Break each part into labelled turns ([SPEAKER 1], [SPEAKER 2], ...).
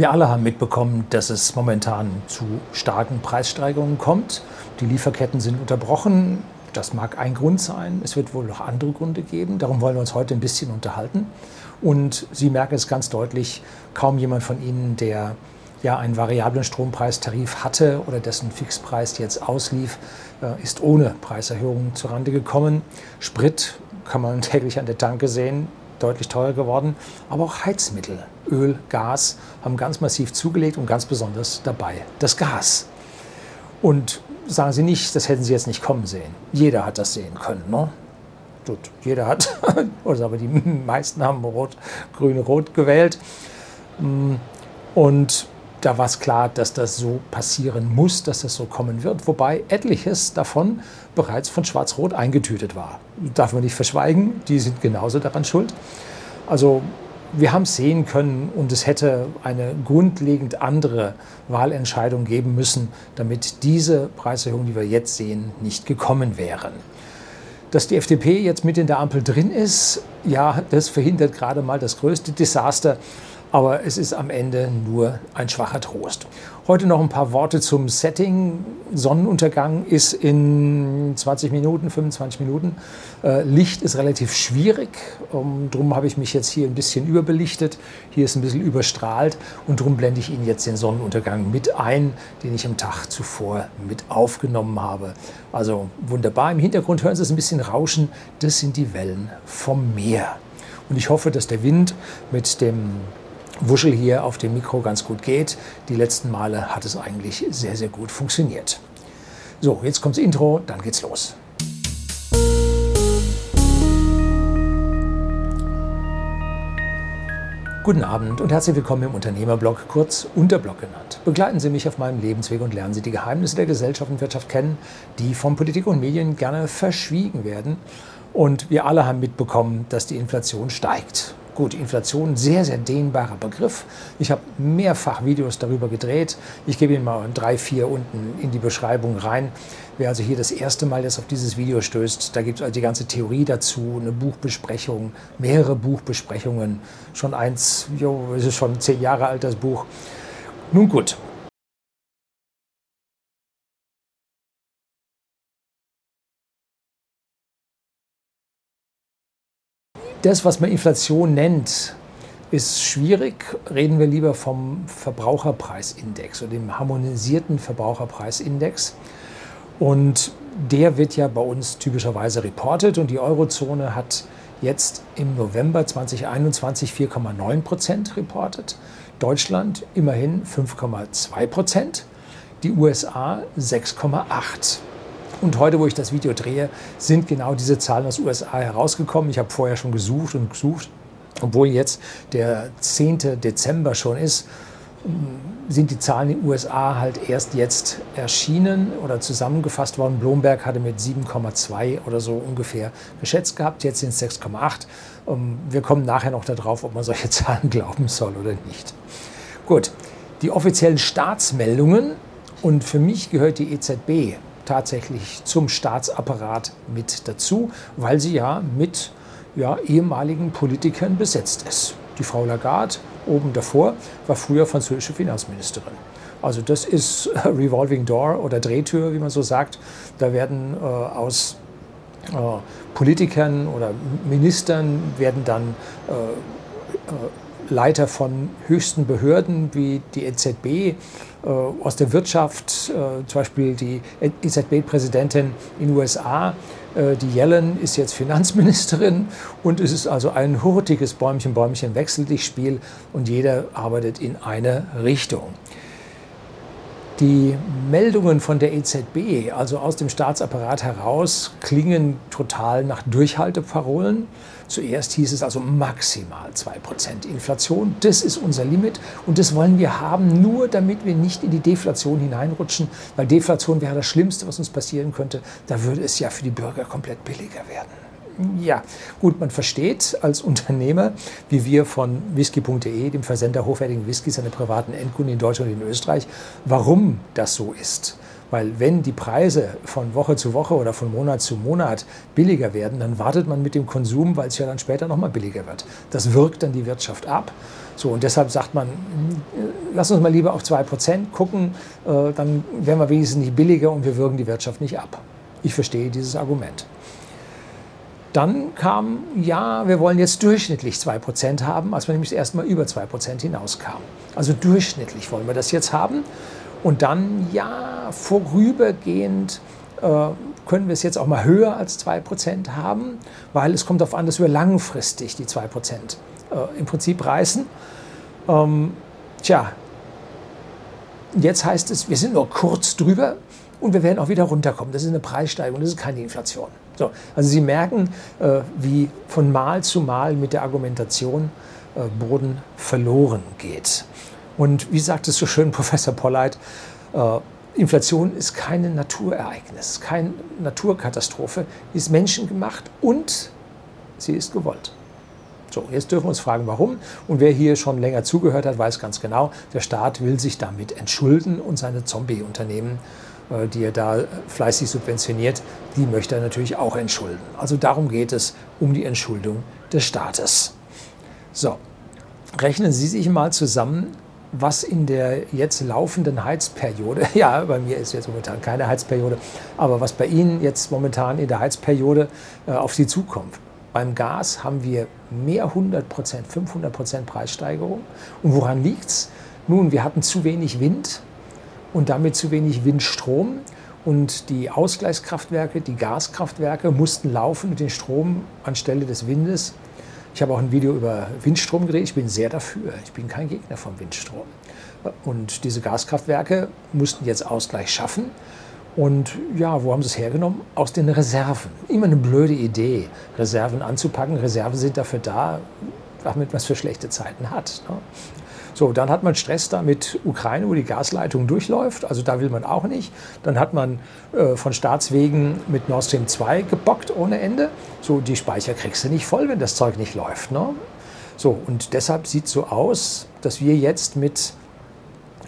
[SPEAKER 1] Wir alle haben mitbekommen, dass es momentan zu starken Preissteigerungen kommt. Die Lieferketten sind unterbrochen. Das mag ein Grund sein. Es wird wohl noch andere Gründe geben. Darum wollen wir uns heute ein bisschen unterhalten. Und Sie merken es ganz deutlich, kaum jemand von Ihnen, der ja einen variablen Strompreistarif hatte oder dessen Fixpreis jetzt auslief, äh, ist ohne Preiserhöhungen zurande gekommen. Sprit kann man täglich an der Tanke sehen, deutlich teurer geworden. Aber auch Heizmittel, Öl, Gas haben ganz massiv zugelegt und ganz besonders dabei das Gas. Und sagen Sie nicht, das hätten Sie jetzt nicht kommen sehen. Jeder hat das sehen können. Ne? Gut, jeder hat, oder aber die meisten haben Rot, Grün, Rot gewählt. Mm, und da war es klar, dass das so passieren muss, dass das so kommen wird, wobei etliches davon bereits von Schwarz-Rot eingetütet war. Darf man nicht verschweigen, die sind genauso daran schuld. Also wir haben es sehen können und es hätte eine grundlegend andere Wahlentscheidung geben müssen, damit diese Preiserhöhungen, die wir jetzt sehen, nicht gekommen wären. Dass die FDP jetzt mit in der Ampel drin ist, ja, das verhindert gerade mal das größte Desaster aber es ist am Ende nur ein schwacher Trost. Heute noch ein paar Worte zum Setting. Sonnenuntergang ist in 20 Minuten, 25 Minuten. Äh, Licht ist relativ schwierig. Um, drum habe ich mich jetzt hier ein bisschen überbelichtet. Hier ist ein bisschen überstrahlt und darum blende ich Ihnen jetzt den Sonnenuntergang mit ein, den ich am Tag zuvor mit aufgenommen habe. Also wunderbar. Im Hintergrund hören Sie es ein bisschen rauschen. Das sind die Wellen vom Meer. Und ich hoffe, dass der Wind mit dem Wuschel hier auf dem Mikro ganz gut geht. Die letzten Male hat es eigentlich sehr, sehr gut funktioniert. So, jetzt kommt das Intro, dann geht's los. Guten Abend und herzlich willkommen im Unternehmerblog, kurz Unterblog genannt. Begleiten Sie mich auf meinem Lebensweg und lernen Sie die Geheimnisse der Gesellschaft und Wirtschaft kennen, die von Politik und Medien gerne verschwiegen werden. Und wir alle haben mitbekommen, dass die Inflation steigt. Gut, Inflation, sehr, sehr dehnbarer Begriff. Ich habe mehrfach Videos darüber gedreht. Ich gebe Ihnen mal drei, vier unten in die Beschreibung rein. Wer also hier das erste Mal jetzt auf dieses Video stößt, da gibt es also die ganze Theorie dazu, eine Buchbesprechung, mehrere Buchbesprechungen. Schon eins, jo, es ist schon zehn Jahre alt, das Buch. Nun gut, Das, was man Inflation nennt, ist schwierig. Reden wir lieber vom Verbraucherpreisindex oder dem harmonisierten Verbraucherpreisindex. Und der wird ja bei uns typischerweise reportet und die Eurozone hat jetzt im November 2021 4,9 Prozent reportet, Deutschland immerhin 5,2 Prozent, die USA 6,8. Und heute, wo ich das Video drehe, sind genau diese Zahlen aus den USA herausgekommen. Ich habe vorher schon gesucht und gesucht. Obwohl jetzt der 10. Dezember schon ist, sind die Zahlen in den USA halt erst jetzt erschienen oder zusammengefasst worden. Bloomberg hatte mit 7,2 oder so ungefähr geschätzt gehabt, jetzt sind es 6,8. Wir kommen nachher noch darauf, ob man solche Zahlen glauben soll oder nicht. Gut, die offiziellen Staatsmeldungen und für mich gehört die EZB tatsächlich zum Staatsapparat mit dazu, weil sie ja mit ja, ehemaligen Politikern besetzt ist. Die Frau Lagarde oben davor war früher französische Finanzministerin. Also das ist Revolving Door oder Drehtür, wie man so sagt. Da werden äh, aus äh, Politikern oder Ministern werden dann äh, äh, Leiter von höchsten Behörden wie die EZB, aus der Wirtschaft, äh, zum Beispiel die EZB-Präsidentin in den USA, äh, die Yellen ist jetzt Finanzministerin und es ist also ein hurtiges Bäumchen-Bäumchen-Wechsel-Dich-Spiel und jeder arbeitet in eine Richtung. Die Meldungen von der EZB, also aus dem Staatsapparat heraus, klingen total nach Durchhalteparolen. Zuerst hieß es also maximal 2% Inflation. Das ist unser Limit und das wollen wir haben, nur damit wir nicht in die Deflation hineinrutschen, weil Deflation wäre das Schlimmste, was uns passieren könnte. Da würde es ja für die Bürger komplett billiger werden. Ja, gut, man versteht als Unternehmer, wie wir von whisky.de, dem Versender hochwertigen Whiskys an privaten Endkunden in Deutschland und in Österreich, warum das so ist. Weil wenn die Preise von Woche zu Woche oder von Monat zu Monat billiger werden, dann wartet man mit dem Konsum, weil es ja dann später nochmal billiger wird. Das wirkt dann die Wirtschaft ab. So, und deshalb sagt man, hm, lass uns mal lieber auf 2% gucken, äh, dann werden wir wenigstens nicht billiger und wir wirken die Wirtschaft nicht ab. Ich verstehe dieses Argument. Dann kam, ja, wir wollen jetzt durchschnittlich 2% haben, als wir nämlich erstmal über 2% hinauskamen. Also durchschnittlich wollen wir das jetzt haben. Und dann, ja, vorübergehend äh, können wir es jetzt auch mal höher als 2% haben, weil es kommt darauf an, dass wir langfristig die 2% äh, im Prinzip reißen. Ähm, tja, jetzt heißt es, wir sind nur kurz drüber und wir werden auch wieder runterkommen. Das ist eine Preissteigerung, das ist keine Inflation. So, also Sie merken, äh, wie von Mal zu Mal mit der Argumentation äh, Boden verloren geht. Und wie sagt es so schön Professor Polleit, äh, Inflation ist kein Naturereignis, keine Naturkatastrophe, ist menschengemacht und sie ist gewollt. So, jetzt dürfen wir uns fragen, warum. Und wer hier schon länger zugehört hat, weiß ganz genau, der Staat will sich damit entschulden und seine Zombie-Unternehmen, äh, die er da fleißig subventioniert, die möchte er natürlich auch entschulden. Also darum geht es, um die Entschuldung des Staates. So, rechnen Sie sich mal zusammen, was in der jetzt laufenden Heizperiode, ja, bei mir ist jetzt momentan keine Heizperiode, aber was bei Ihnen jetzt momentan in der Heizperiode äh, auf Sie zukommt. Beim Gas haben wir mehr 100 Prozent, 500 Prozent Preissteigerung. Und woran liegt es? Nun, wir hatten zu wenig Wind und damit zu wenig Windstrom. Und die Ausgleichskraftwerke, die Gaskraftwerke mussten laufen und den Strom anstelle des Windes ich habe auch ein Video über Windstrom gedreht. Ich bin sehr dafür. Ich bin kein Gegner vom Windstrom. Und diese Gaskraftwerke mussten jetzt Ausgleich schaffen. Und ja, wo haben sie es hergenommen? Aus den Reserven. Immer eine blöde Idee, Reserven anzupacken. Reserven sind dafür da, damit man es für schlechte Zeiten hat. Ne? So, dann hat man Stress da mit Ukraine, wo die Gasleitung durchläuft. Also da will man auch nicht. Dann hat man äh, von Staatswegen mit Nord Stream 2 gebockt ohne Ende. So, die Speicher kriegst du nicht voll, wenn das Zeug nicht läuft. Ne? So, und deshalb sieht es so aus, dass wir jetzt mit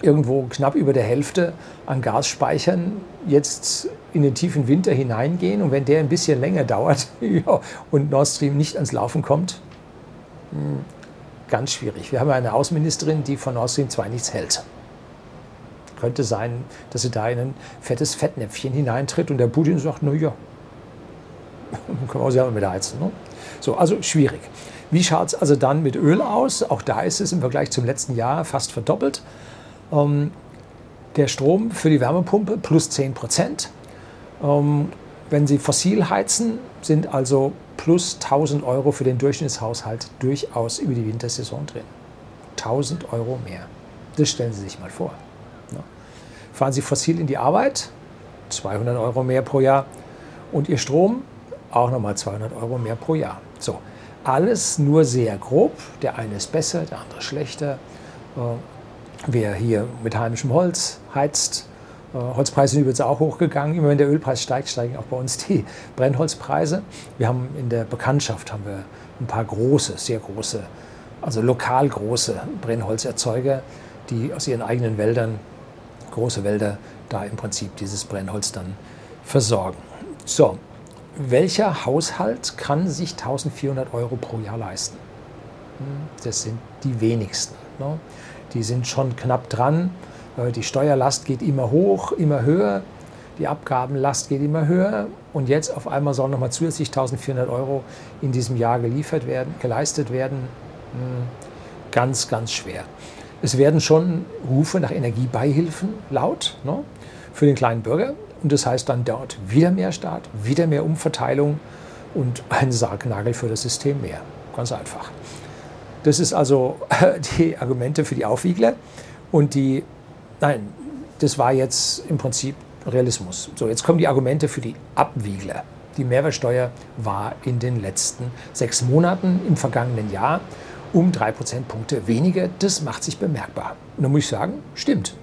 [SPEAKER 1] irgendwo knapp über der Hälfte an Gasspeichern jetzt in den tiefen Winter hineingehen. Und wenn der ein bisschen länger dauert und Nord Stream nicht ans Laufen kommt, hm, ganz schwierig. Wir haben eine Außenministerin, die von Nord Stream 2 nichts hält. Könnte sein, dass sie da in ein fettes Fettnäpfchen hineintritt und der Putin sagt, na ja, können wir auch selber mit heizen. Ne? So, also schwierig. Wie schaut es also dann mit Öl aus? Auch da ist es im Vergleich zum letzten Jahr fast verdoppelt. Ähm, der Strom für die Wärmepumpe plus 10 Prozent. Ähm, wenn Sie fossil heizen, sind also plus 1000 Euro für den Durchschnittshaushalt durchaus über die Wintersaison drin. 1000 Euro mehr. Das stellen Sie sich mal vor. Fahren Sie fossil in die Arbeit, 200 Euro mehr pro Jahr. Und Ihr Strom, auch nochmal 200 Euro mehr pro Jahr. So, alles nur sehr grob. Der eine ist besser, der andere schlechter. Äh, wer hier mit heimischem Holz heizt, Holzpreise sind übrigens auch hochgegangen. Immer wenn der Ölpreis steigt, steigen auch bei uns die Brennholzpreise. Wir haben in der Bekanntschaft haben wir ein paar große, sehr große, also lokal große Brennholzerzeuger, die aus ihren eigenen Wäldern, große Wälder, da im Prinzip dieses Brennholz dann versorgen. So, welcher Haushalt kann sich 1400 Euro pro Jahr leisten? Hm, das sind die wenigsten. Ne? Die sind schon knapp dran. Äh, die Steuerlast geht immer hoch, immer höher. Die Abgabenlast geht immer höher. Und jetzt auf einmal sollen nochmal zusätzlich 1400 Euro in diesem Jahr geliefert werden, geleistet werden. Hm, ganz, ganz schwer. Es werden schon Rufe nach Energiebeihilfen laut ne, für den kleinen Bürger. Und das heißt dann dort wieder mehr Staat, wieder mehr Umverteilung und ein Sargnagel für das System mehr. Ganz einfach. Das ist also die Argumente für die Aufwiegler. Und die Nein, das war jetzt im Prinzip Realismus. So, jetzt kommen die Argumente für die Abwiegler. Die Mehrwertsteuer war in den letzten sechs Monaten im vergangenen Jahr um drei Prozentpunkte weniger. Das macht sich bemerkbar. Und da muss ich sagen, stimmt.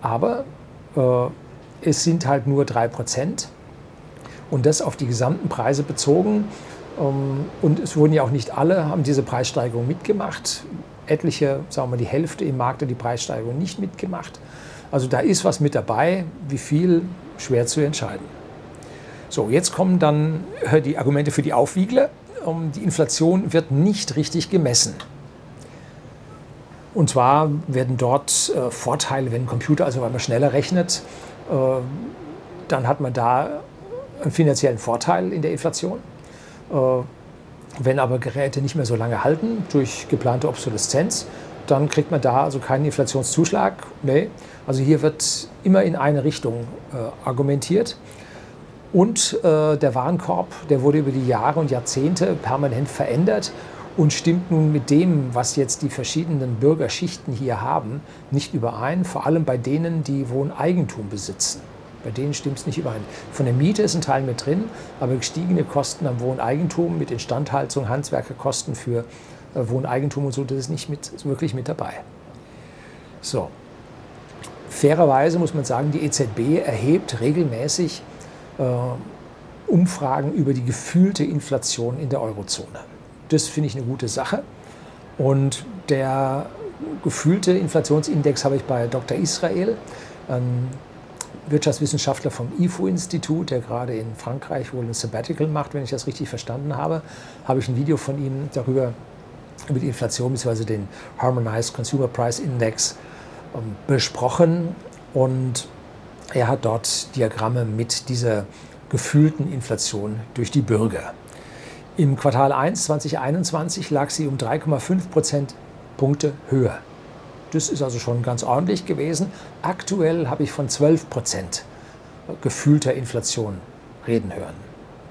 [SPEAKER 1] Aber äh, es sind halt nur drei Prozent und das auf die gesamten Preise bezogen. Ähm, und es wurden ja auch nicht alle, haben diese Preissteigerung mitgemacht etliche, sagen wir mal die Hälfte im Markt hat die Preissteigerung nicht mitgemacht. Also da ist was mit dabei, wie viel schwer zu entscheiden. So, jetzt kommen dann äh, die Argumente für die Aufwiegler. Die Inflation wird nicht richtig gemessen. Und zwar werden dort äh, Vorteile, wenn ein Computer also einmal schneller rechnet, äh, dann hat man da einen finanziellen Vorteil in der Inflation. Äh, wenn aber Geräte nicht mehr so lange halten durch geplante Obsoleszenz, dann kriegt man da also keinen Inflationszuschlag. Nee. Also hier wird immer in eine Richtung äh, argumentiert. Und äh, der Warenkorb, der wurde über die Jahre und Jahrzehnte permanent verändert und stimmt nun mit dem, was jetzt die verschiedenen Bürgerschichten hier haben, nicht überein, vor allem bei denen, die Wohneigentum besitzen. Bei denen stimmt es nicht überein. Von der Miete ist ein Teil mit drin, aber gestiegene Kosten am Wohneigentum mit Instandhaltung, Handwerkerkosten für äh, Wohneigentum und so, das ist nicht mit, wirklich mit dabei. So. Fairerweise muss man sagen, die EZB erhebt regelmäßig äh, Umfragen über die gefühlte Inflation in der Eurozone. Das finde ich eine gute Sache. Und der gefühlte Inflationsindex habe ich bei Dr. Israel. Ähm, Wirtschaftswissenschaftler vom IFO-Institut, der gerade in Frankreich wohl ein Sabbatical macht, wenn ich das richtig verstanden habe, habe ich ein Video von ihm darüber, über die Inflation bzw. den Harmonized Consumer Price Index ähm, besprochen. Und er hat dort Diagramme mit dieser gefühlten Inflation durch die Bürger. Im Quartal 1 2021 lag sie um 3,5 Prozentpunkte höher. Das ist also schon ganz ordentlich gewesen. Aktuell habe ich von 12 Prozent gefühlter Inflation reden hören.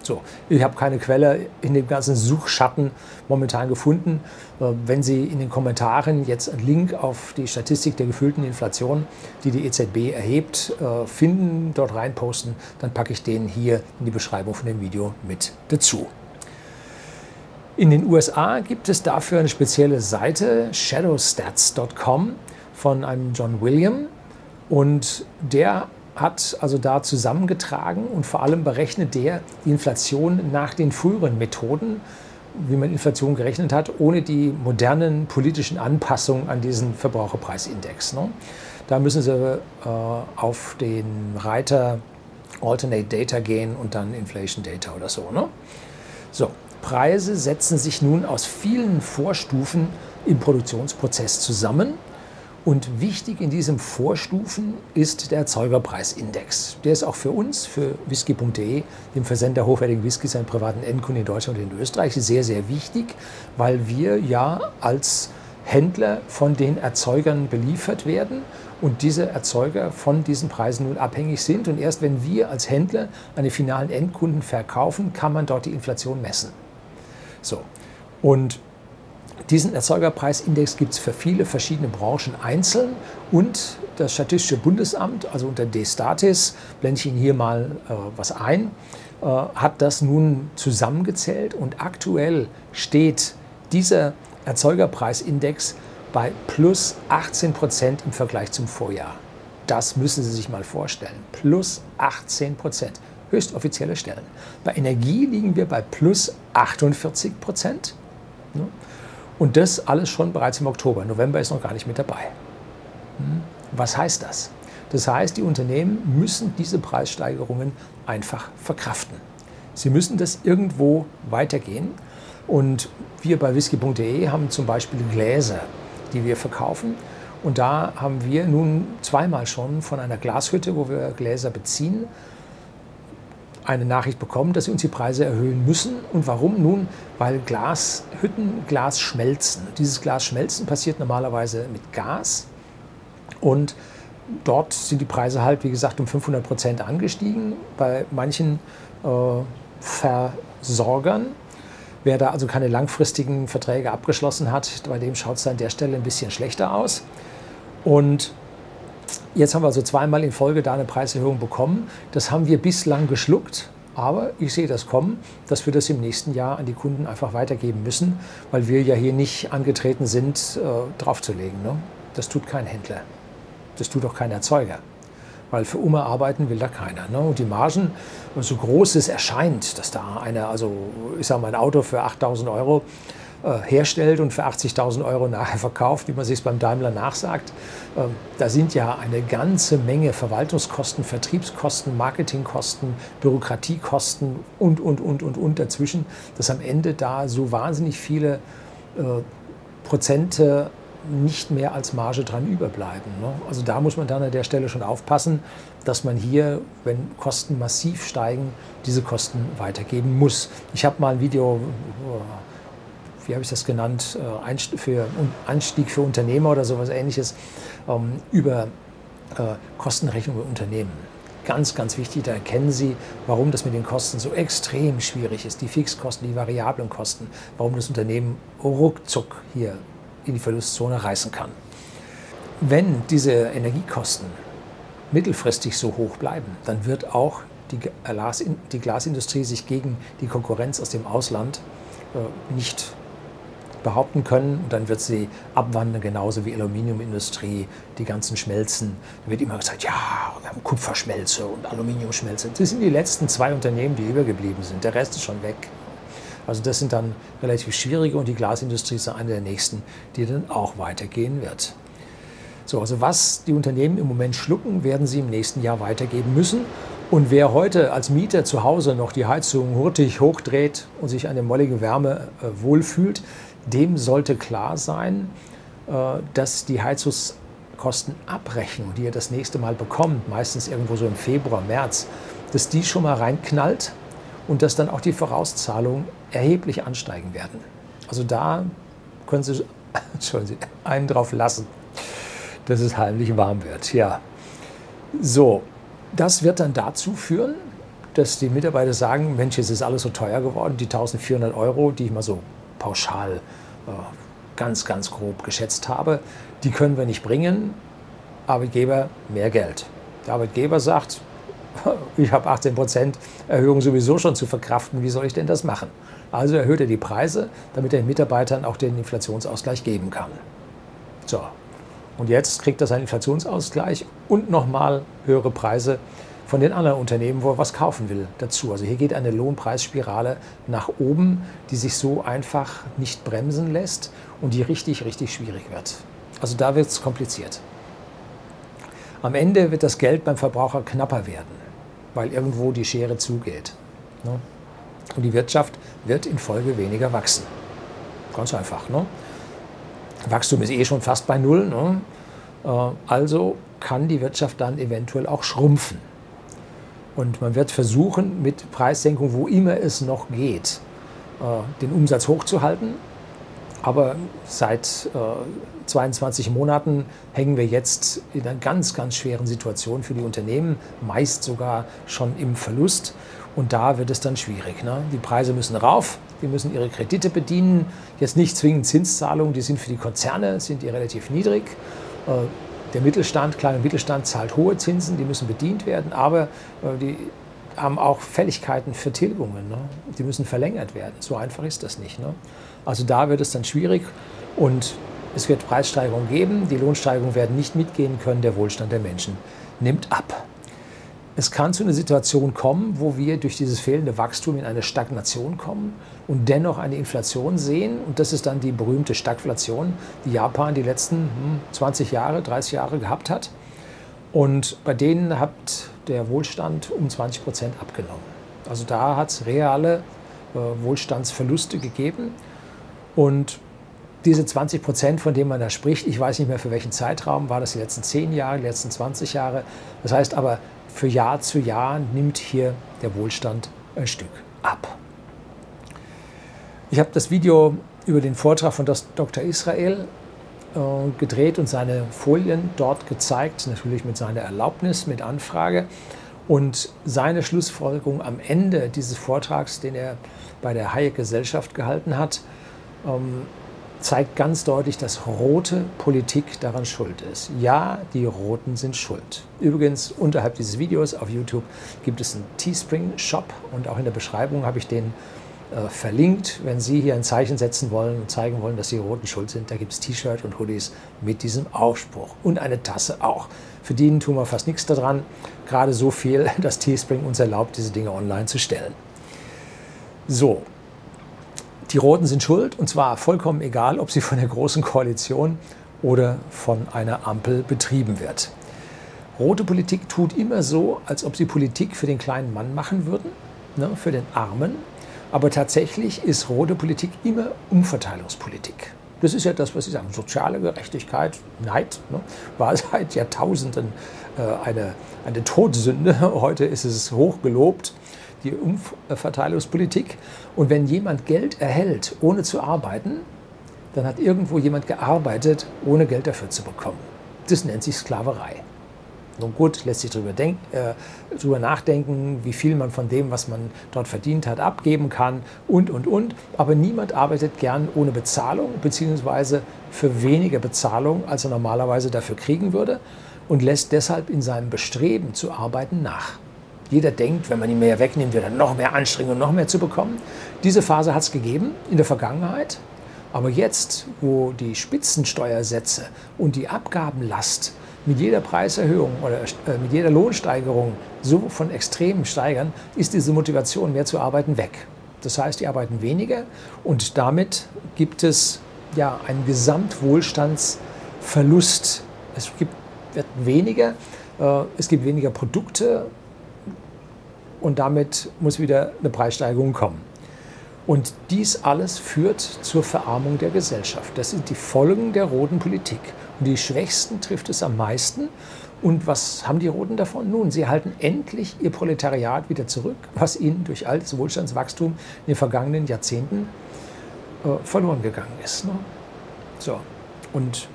[SPEAKER 1] So, ich habe keine Quelle in dem ganzen Suchschatten momentan gefunden. Äh, wenn Sie in den Kommentaren jetzt einen Link auf die Statistik der gefühlten Inflation, die die EZB erhebt, äh, finden, dort reinposten, dann packe ich den hier in die Beschreibung von dem Video mit dazu. In den USA gibt es dafür eine spezielle Seite, shadowstats.com, von einem John William. Und der hat also da zusammengetragen und vor allem berechnet der die Inflation nach den früheren Methoden, wie man Inflation gerechnet hat, ohne die modernen politischen Anpassungen an diesen Verbraucherpreisindex. Ne? Da müssen Sie äh, auf den Reiter Alternate Data gehen und dann Inflation Data oder so. Ne? So, Preise setzen sich nun aus vielen Vorstufen im Produktionsprozess zusammen. Und wichtig in diesen Vorstufen ist der Erzeugerpreisindex. Der ist auch für uns, für whisky.de, dem Versender hochwertigen Whiskys an privaten Endkunden in Deutschland und in Österreich, sehr, sehr wichtig, weil wir ja als Händler von den Erzeugern beliefert werden und diese Erzeuger von diesen Preisen nun abhängig sind. Und erst wenn wir als Händler an die finalen Endkunden verkaufen, kann man dort die Inflation messen. So. Und diesen Erzeugerpreisindex gibt es für viele verschiedene Branchen einzeln und das Statistische Bundesamt, also unter D-Statis, blende ich Ihnen hier mal äh, was ein, äh, hat das nun zusammengezählt und aktuell steht dieser Erzeugerpreisindex bei plus 18 Prozent im Vergleich zum Vorjahr. Das müssen Sie sich mal vorstellen. Plus 18 Prozent höchst offizielle Stellen. Bei Energie liegen wir bei plus 48 Prozent. Ne? Und das alles schon bereits im Oktober. November ist noch gar nicht mit dabei. Hm? Was heißt das? Das heißt, die Unternehmen müssen diese Preissteigerungen einfach verkraften. Sie müssen das irgendwo weitergehen. Und wir bei whisky.de haben zum Beispiel Gläser, die wir verkaufen. Und da haben wir nun zweimal schon von einer Glashütte, wo wir Gläser beziehen, eine Nachricht bekommen, dass sie uns die Preise erhöhen müssen. Und warum? Nun, weil Glashütten Glas schmelzen. Dieses Glasschmelzen passiert normalerweise mit Gas. Und dort sind die Preise halt, wie gesagt, um 500 Prozent angestiegen. Bei manchen äh, Versorgern. Wer da also keine langfristigen Verträge abgeschlossen hat, bei dem schaut es an der Stelle ein bisschen schlechter aus. Und Jetzt haben wir also zweimal in Folge da eine Preiserhöhung bekommen. Das haben wir bislang geschluckt. Aber ich sehe das kommen, dass wir das im nächsten Jahr an die Kunden einfach weitergeben müssen, weil wir ja hier nicht angetreten sind, äh, draufzulegen. Ne? Das tut kein Händler. Das tut auch kein Erzeuger. Weil für Umme arbeiten will da keiner. Ne? Und die Margen, so groß es erscheint, dass da einer, also ich sage mal ein Auto für 8000 Euro herstellt und für 80.000 Euro nachher verkauft, wie man sich beim Daimler nachsagt. Ähm, da sind ja eine ganze Menge Verwaltungskosten, Vertriebskosten, Marketingkosten, Bürokratiekosten und, und, und, und, und dazwischen, dass am Ende da so wahnsinnig viele äh, Prozente nicht mehr als Marge dran überbleiben. Ne? Also da muss man dann an der Stelle schon aufpassen, dass man hier, wenn Kosten massiv steigen, diese Kosten weitergeben muss. Ich habe mal ein Video wie habe ich das genannt, äh, für Anstieg für Unternehmer oder sowas ähnliches, ähm, über äh, Kostenrechnung für Unternehmen. Ganz, ganz wichtig, da erkennen Sie, warum das mit den Kosten so extrem schwierig ist. Die Fixkosten, die variablen Kosten, warum das Unternehmen ruckzuck hier in die Verlustzone reißen kann. Wenn diese Energiekosten mittelfristig so hoch bleiben, dann wird auch die, Glasindustrie sich gegen die Konkurrenz aus dem Ausland äh, nicht behaupten können. Und dann wird sie abwandern, genauso wie Aluminiumindustrie, die ganzen Schmelzen. Da wird immer gesagt, ja, wir haben Kupferschmelze und Aluminiumschmelze. Das sind die letzten zwei Unternehmen, die übergeblieben sind. Der Rest ist schon weg. Also das sind dann relativ schwierige und die Glasindustrie ist eine der nächsten, die dann auch weitergehen wird. So, also was die Unternehmen im Moment schlucken, werden sie im nächsten Jahr weitergeben müssen. Und wer heute als Mieter zu Hause noch die Heizung hurtig hochdreht und sich an der molligen Wärme äh, wohlfühlt, dem sollte klar sein, äh, dass die Heizungskostenabrechnung, die er das nächste Mal bekommt, meistens irgendwo so im Februar, März, dass die schon mal reinknallt und dass dann auch die Vorauszahlungen erheblich ansteigen werden. Also da können Sie, Sie einen drauf lassen, dass es heimlich warm wird. Ja, so, das wird dann dazu führen, dass die Mitarbeiter sagen, Mensch, jetzt ist alles so teuer geworden, die 1400 Euro, die ich mal so pauschal äh, ganz, ganz grob geschätzt habe, die können wir nicht bringen. Arbeitgeber mehr Geld. Der Arbeitgeber sagt, ich habe 18% Erhöhung sowieso schon zu verkraften, wie soll ich denn das machen? Also erhöht er die Preise, damit er den Mitarbeitern auch den Inflationsausgleich geben kann. So, und jetzt kriegt er seinen Inflationsausgleich und nochmal höhere Preise von den anderen Unternehmen, wo er was kaufen will, dazu. Also hier geht eine Lohnpreisspirale nach oben, die sich so einfach nicht bremsen lässt und die richtig, richtig schwierig wird. Also da wird es kompliziert. Am Ende wird das Geld beim Verbraucher knapper werden, weil irgendwo die Schere zugeht. Ne? Und die Wirtschaft wird in Folge weniger wachsen. Ganz einfach. Ne? Wachstum ist eh schon fast bei Null. Ne? Äh, also kann die Wirtschaft dann eventuell auch schrumpfen. Und man wird versuchen, mit Preissenkung, wo immer es noch geht, äh, den Umsatz hochzuhalten. Aber seit 22 äh, Monaten hängen wir jetzt in einer ganz, ganz schweren Situation für die Unternehmen, meist sogar schon im Verlust. Und da wird es dann schwierig. Ne? Die Preise müssen rauf, die müssen ihre Kredite bedienen. Jetzt nicht zwingend Zinszahlungen, die sind für die Konzerne, sind die relativ niedrig. Der Mittelstand, kleiner Mittelstand zahlt hohe Zinsen, die müssen bedient werden, aber äh, die haben auch Fälligkeiten für Tilgungen. Ne? Die müssen verlängert werden. So einfach ist das nicht. Ne? Also da wird es dann schwierig und es wird Preissteigerungen geben. Die Lohnsteigerungen werden nicht mitgehen können. Der Wohlstand der Menschen nimmt ab. Es kann zu einer Situation kommen, wo wir durch dieses fehlende Wachstum in eine Stagnation kommen und dennoch eine Inflation sehen. Und das ist dann die berühmte Stagflation, die Japan die letzten 20 hm, Jahre, 30 Jahre gehabt hat. Und bei denen hat der Wohlstand um 20 Prozent abgenommen. Also da hat es reale äh, Wohlstandsverluste gegeben. Und diese 20 Prozent, von denen man da spricht, ich weiß nicht mehr für welchen Zeitraum, war das die letzten 10 Jahre, die letzten 20 Jahre. Das heißt aber, für Jahr zu Jahr nimmt hier der Wohlstand ein Stück ab. Ich habe das Video über den Vortrag von Dr. Israel äh, gedreht und seine Folien dort gezeigt, natürlich mit seiner Erlaubnis, mit Anfrage. Und seine Schlussfolgerung am Ende dieses Vortrags, den er bei der Hayek Gesellschaft gehalten hat, ähm, zeigt ganz deutlich, dass rote Politik daran schuld ist. Ja, die Roten sind schuld. Übrigens, unterhalb dieses Videos auf YouTube gibt es einen Teespring-Shop und auch in der Beschreibung habe ich den äh, verlinkt. Wenn Sie hier ein Zeichen setzen wollen und zeigen wollen, dass die Roten schuld sind, da gibt es T-Shirt und Hoodies mit diesem Aufspruch und eine Tasse auch. Die tun wir fast nichts daran. Gerade so viel, dass Teespring uns erlaubt, diese Dinge online zu stellen. So, Die Roten sind schuld und zwar vollkommen egal, ob sie von der Großen Koalition oder von einer Ampel betrieben wird. Rote Politik tut immer so, als ob sie Politik für den kleinen Mann machen würden, ne, für den Armen. Aber tatsächlich ist rote Politik immer Umverteilungspolitik. Das ist ja das, was Sie sagen, soziale Gerechtigkeit, Neid, ne, war seit Jahrtausenden äh, eine, eine Todsünde. Heute ist es hochgelobt, die Umverteilungspolitik. Und wenn jemand Geld erhält, ohne zu arbeiten, dann hat irgendwo jemand gearbeitet, ohne Geld dafür zu bekommen. Das nennt sich Sklaverei. Nun gut, lässt sich darüber, äh, darüber nachdenken, wie viel man von dem, was man dort verdient hat, abgeben kann und, und, und. Aber niemand arbeitet gern ohne Bezahlung, beziehungsweise für weniger Bezahlung, als er normalerweise dafür kriegen würde und lässt deshalb in seinem Bestreben zu arbeiten nach. Jeder denkt, wenn man ihn mehr wegnimmt, wird er noch mehr anstrengen und noch mehr zu bekommen. Diese Phase hat es gegeben in der Vergangenheit. Aber jetzt, wo die Spitzensteuersätze und die Abgabenlast mit jeder Preiserhöhung oder äh, mit jeder Lohnsteigerung so von extrem steigern, ist diese Motivation, mehr zu arbeiten, weg. Das heißt, die arbeiten weniger und damit gibt es ja einen Gesamtwohlstandsverlust. Es gibt, wird weniger, äh, es gibt weniger Produkte und damit muss wieder eine Preissteigerung kommen. Und dies alles führt zur Verarmung der Gesellschaft. Das sind die Folgen der roten Politik. Und die Schwächsten trifft es am meisten. Und was haben die Roten davon? Nun, sie halten endlich ihr Proletariat wieder zurück, was ihnen durch all das Wohlstandswachstum in den vergangenen Jahrzehnten äh, verloren gegangen ist. Ne? So. Und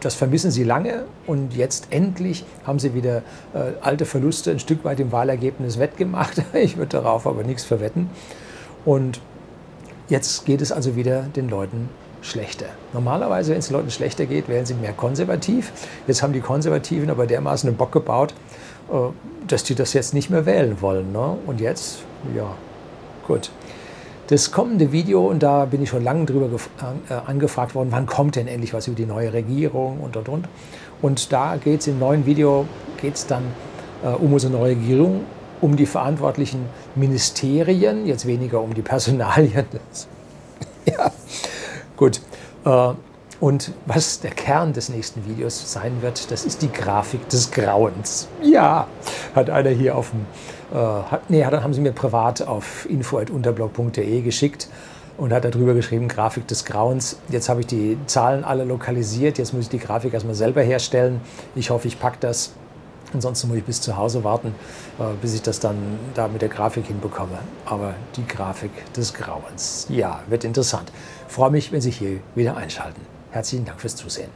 [SPEAKER 1] das vermissen sie lange und jetzt endlich haben sie wieder äh, alte Verluste ein Stück weit im Wahlergebnis wettgemacht. Ich würde darauf aber nichts verwetten. Und Jetzt geht es also wieder den Leuten schlechter. Normalerweise, wenn es den Leuten schlechter geht, wählen sie mehr konservativ. Jetzt haben die Konservativen aber dermaßen einen Bock gebaut, äh, dass die das jetzt nicht mehr wählen wollen. Ne? Und jetzt, ja, gut. Das kommende Video, und da bin ich schon lange drüber äh, angefragt worden, wann kommt denn endlich was über die neue Regierung und und und. Und da geht es im neuen Video geht's dann äh, um unsere neue Regierung um die verantwortlichen Ministerien, jetzt weniger um die Personalien. ja, gut. Äh, und was der Kern des nächsten Videos sein wird, das ist die Grafik des Grauens. Ja, hat einer hier auf dem, äh, hat, nee, dann haben sie mir privat auf info.unterblog.de geschickt und hat darüber geschrieben, Grafik des Grauens. Jetzt habe ich die Zahlen alle lokalisiert, jetzt muss ich die Grafik erstmal selber herstellen. Ich hoffe, ich packe das Ansonsten muss ich bis zu Hause warten, äh, bis ich das dann da mit der Grafik hinbekomme. Aber die Grafik des Grauens, ja, wird interessant. Freue mich, wenn Sie hier wieder einschalten. Herzlichen Dank fürs Zusehen.